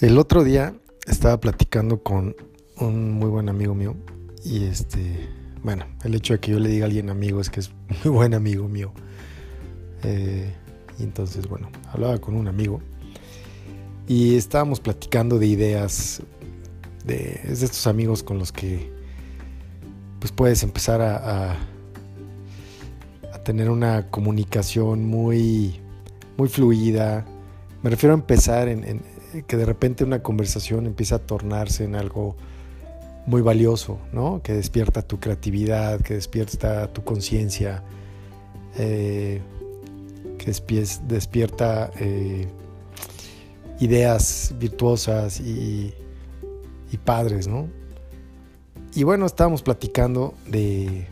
El otro día estaba platicando con un muy buen amigo mío y este, bueno, el hecho de que yo le diga a alguien amigo es que es muy buen amigo mío. Eh, y entonces, bueno, hablaba con un amigo y estábamos platicando de ideas, de, es de estos amigos con los que pues puedes empezar a, a tener una comunicación muy, muy fluida. Me refiero a empezar en, que de repente una conversación empieza a tornarse en algo muy valioso, ¿no? Que despierta tu creatividad, que despierta tu conciencia, eh, que despierta eh, ideas virtuosas y, padres, ¿no? Y bueno, estábamos platicando de,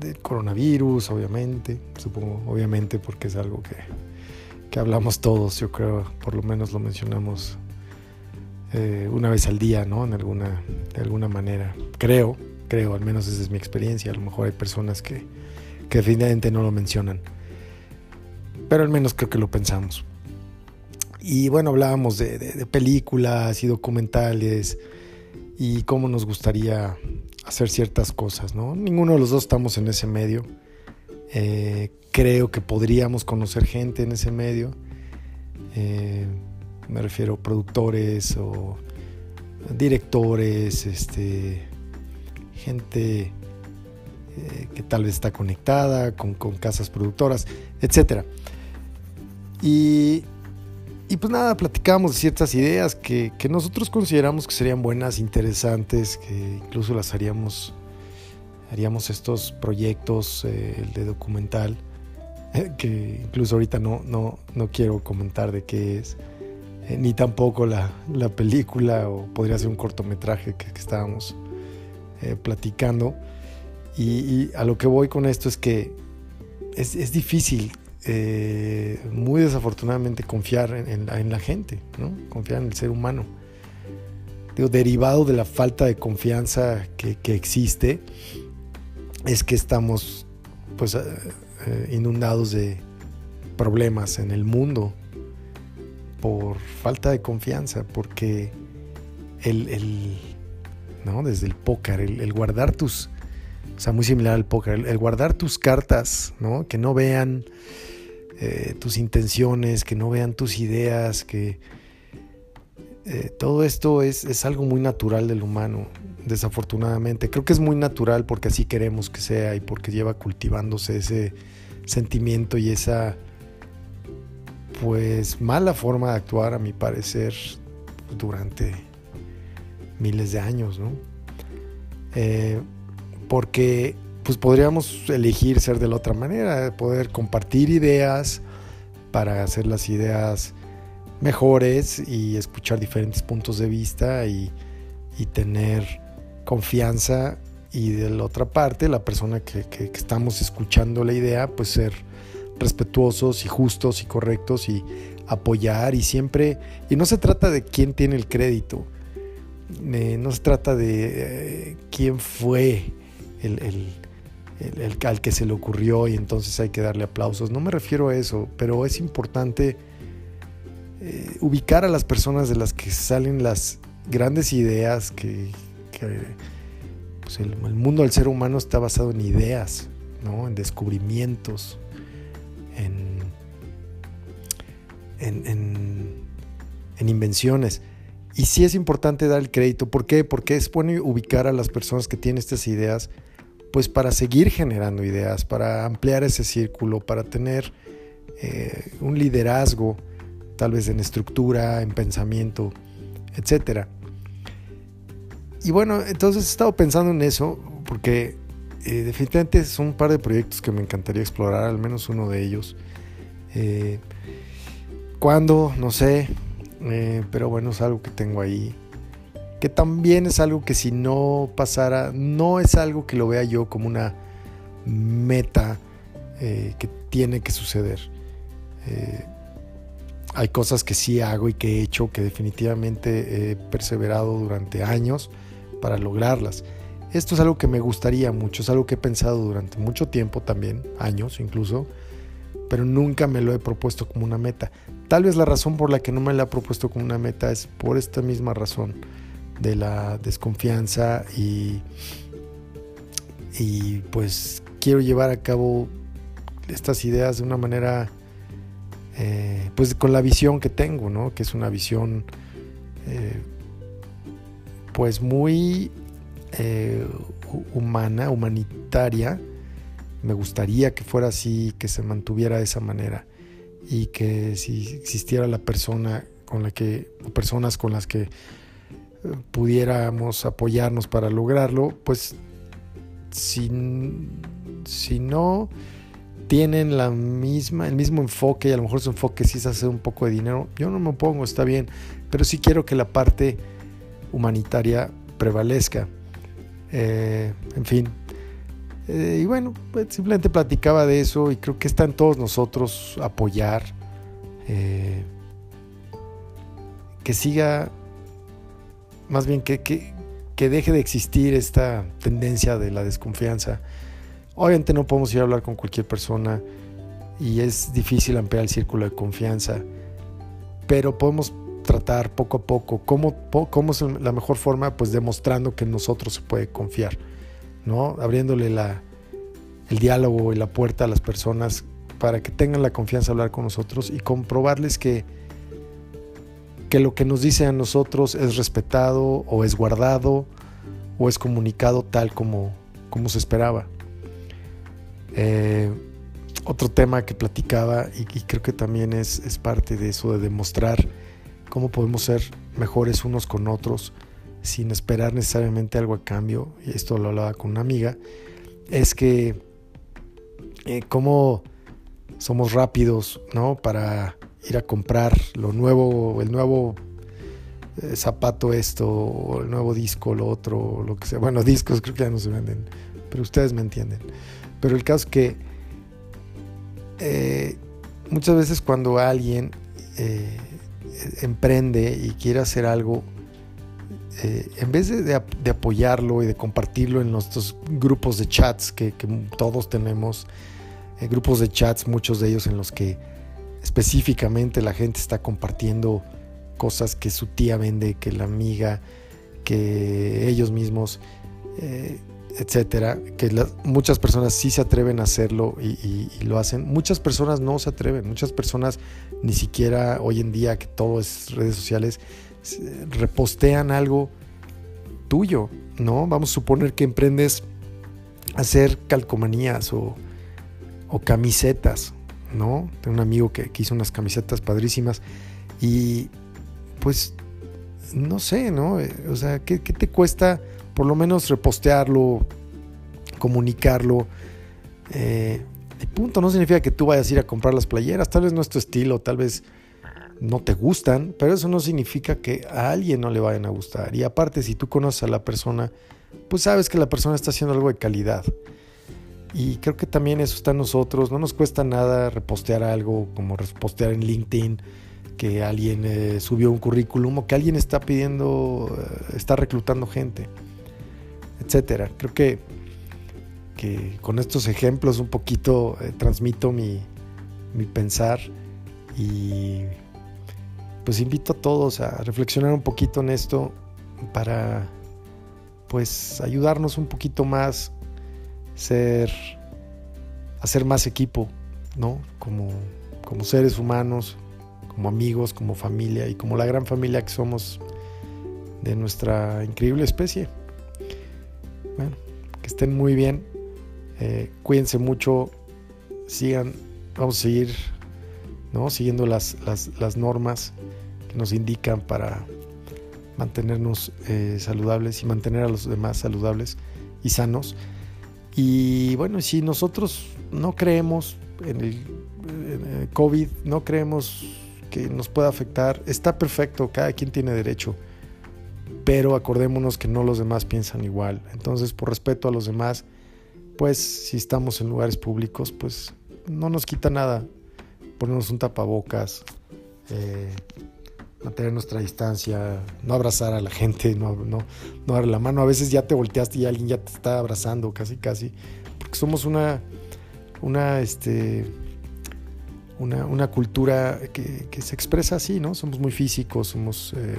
de, coronavirus, obviamente, supongo, obviamente, porque es algo que, hablamos todos, yo creo, por lo menos lo mencionamos eh, una vez al día, ¿no? En alguna, de alguna manera. Creo, creo, al menos esa es mi experiencia. A lo mejor hay personas que, que definitivamente no lo mencionan. Pero al menos creo que lo pensamos. Y bueno, hablábamos de, películas y documentales y cómo nos gustaría hacer ciertas cosas, ¿no? Ninguno de los dos estamos en ese medio. Eh, creo que podríamos conocer gente en ese medio. Eh, me refiero a productores o directores, este, gente eh, que tal vez está conectada con, casas productoras, etc. Y, y, pues nada, platicamos de ciertas ideas que, nosotros consideramos que serían buenas, interesantes, que incluso las haríamos, haríamos estos proyectos, eh, el de documental, que incluso ahorita no, no, no quiero comentar de qué es, eh, ni tampoco la, película, o podría ser un cortometraje que, estábamos eh, platicando. Y, a lo que voy con esto es que es, difícil, eh, muy desafortunadamente, confiar en, la gente, ¿no? confiar en el ser humano. Digo, derivado de la falta de confianza que, que existe, es que estamos pues eh, inundados de problemas en el mundo por falta de confianza, porque el, ¿no? desde el póker, el, guardar tus, o sea, muy similar al póker, el, guardar tus cartas, ¿no? que no vean eh, tus intenciones, que no vean tus ideas, que eh, todo esto es, es, algo muy natural del humano, desafortunadamente. Creo que es muy natural porque así queremos que sea y porque lleva cultivándose ese sentimiento y esa pues mala forma de actuar a mi parecer durante miles de años, ¿no? Eh, porque pues podríamos elegir ser de la otra manera, poder compartir ideas para hacer las ideas mejores y escuchar diferentes puntos de vista y, y tener confianza y de la otra parte, la persona que, estamos escuchando la idea, pues ser respetuosos y justos y correctos y apoyar y siempre, y no se trata de quién tiene el crédito, eh, no se trata de eh, quién fue el, el, al que se le ocurrió y entonces hay que darle aplausos, no me refiero a eso, pero es importante eh, ubicar a las personas de las que salen las grandes ideas que pues el, mundo del ser humano está basado en ideas, ¿no? en descubrimientos, en, en, invenciones. Y sí es importante dar el crédito. ¿Por qué? Porque es bueno ubicar a las personas que tienen estas ideas, pues para seguir generando ideas, para ampliar ese círculo, para tener eh, un liderazgo, tal vez en estructura, en pensamiento, etcétera. Y bueno, entonces he estado pensando en eso porque eh, definitivamente son un par de proyectos que me encantaría explorar, al menos uno de ellos. Eh, ¿Cuándo? No sé, eh, pero bueno, es algo que tengo ahí. Que también es algo que si no pasara, no es algo que lo vea yo como una meta que tiene que suceder. Hay cosas que sí hago y que he hecho que definitivamente he perseverado durante años para lograrlas. Esto es algo que me gustaría mucho, es algo que he pensado durante mucho tiempo también, años incluso, pero nunca me lo he propuesto como una meta. tal vez la razón por la que no me la he propuesto como una meta es por esta misma razón de la desconfianza y, y pues quiero llevar a cabo estas ideas de una manera eh, pues con la visión que tengo, ¿no? Que es una visión eh, pues muy eh, humana, humanitaria. Me gustaría que fuera así, que se mantuviera de esa manera y que si existiera la persona con la que, o personas con las que pudiéramos apoyarnos para lograrlo, pues si, si no tienen la misma, el mismo enfoque y a lo mejor su enfoque sí es hacer un poco de dinero. Yo no me opongo, está bien, pero sí quiero que la parte humanitaria prevalezca. Eh, en fin. Eh, y bueno, pues simplemente platicaba de eso y creo que está en todos nosotros apoyar. Eh, que siga, más bien que, que deje de existir esta tendencia de la desconfianza Obviamente no podemos ir a hablar con cualquier persona y es difícil ampliar el círculo de confianza, pero podemos tratar poco a poco cómo, cómo es la mejor forma, pues demostrando que en nosotros se puede confiar, ¿no? Abriéndole la, el diálogo y la puerta a las personas para que tengan la confianza de hablar con nosotros y comprobarles que, que lo que nos dicen a nosotros es respetado o es guardado o es comunicado tal como, como se esperaba. Eh, otro tema que platicaba y, creo que también es, parte de eso, de demostrar cómo podemos ser mejores unos con otros sin esperar necesariamente algo a cambio, y esto lo hablaba con una amiga, es que eh, cómo somos rápidos, ¿no? Para ir a comprar lo nuevo, el nuevo eh, zapato esto, o el nuevo disco, lo otro, lo que sea. Bueno, discos creo que ya no se venden, ustedes me entienden. Pero el caso es que eh, muchas veces cuando alguien eh, emprende y quiere hacer algo, eh, en vez de, apoyarlo y de compartirlo en nuestros grupos de chats que todos tenemos, grupos de chats, muchos de ellos en los que específicamente la gente está compartiendo cosas que su tía vende, que la amiga, que ellos mismos etcétera, que muchas personas sí se atreven a hacerlo y, lo hacen. Muchas personas no se atreven, muchas personas ni siquiera hoy en día que todo es redes sociales repostean algo tuyo, ¿no? Vamos a suponer que emprendes hacer calcomanías o, camisetas, ¿no? Tengo un amigo que, hizo unas camisetas padrísimas y pues no sé, ¿no? O sea, ¿qué, qué te cuesta? Por lo menos repostearlo, comunicarlo. Eh, punto, no significa que tú vayas a ir a comprar las playeras, tal vez no es tu estilo, tal vez no te gustan, pero eso no significa que a alguien no le vayan a gustar. Y aparte, si tú conoces a la persona, pues sabes que la persona está haciendo algo de calidad. Y creo que también eso está en nosotros, no nos cuesta nada repostear algo, como repostear en LinkedIn, que alguien eh, subió un currículum o que alguien está pidiendo, eh, está reclutando gente etcétera. Creo que, que con estos ejemplos un poquito eh, transmito mi, pensar y pues invito a todos a reflexionar un poquito en esto para pues ayudarnos un poquito más ser hacer más equipo, ¿no? Como, como seres humanos, como amigos, como familia y como la gran familia que somos de nuestra increíble especie. Que estén muy bien. Eh, cuídense mucho. Sigan, vamos a seguir ¿no? siguiendo las, las, normas que nos indican para mantenernos eh, saludables y mantener a los demás saludables y sanos. Y bueno, si nosotros no creemos en el, en el, COVID, no creemos que nos pueda afectar, está perfecto, cada quien tiene derecho pero acordémonos que no los demás piensan igual. Entonces, por respeto a los demás, pues si estamos en lugares públicos, pues no nos quita nada ponernos un tapabocas, eh, mantener nuestra distancia, no abrazar a la gente, no, no, darle la mano. A veces ya te volteaste y alguien ya te está abrazando, casi, casi, porque somos una, una, este, una, cultura que, se expresa así, ¿no? Somos muy físicos, somos eh,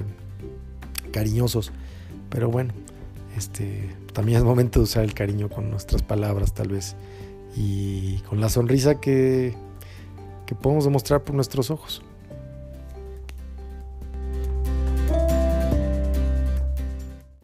cariñosos, pero bueno, este, también es momento de usar el cariño con nuestras palabras tal vez y con la sonrisa que, que podemos demostrar por nuestros ojos.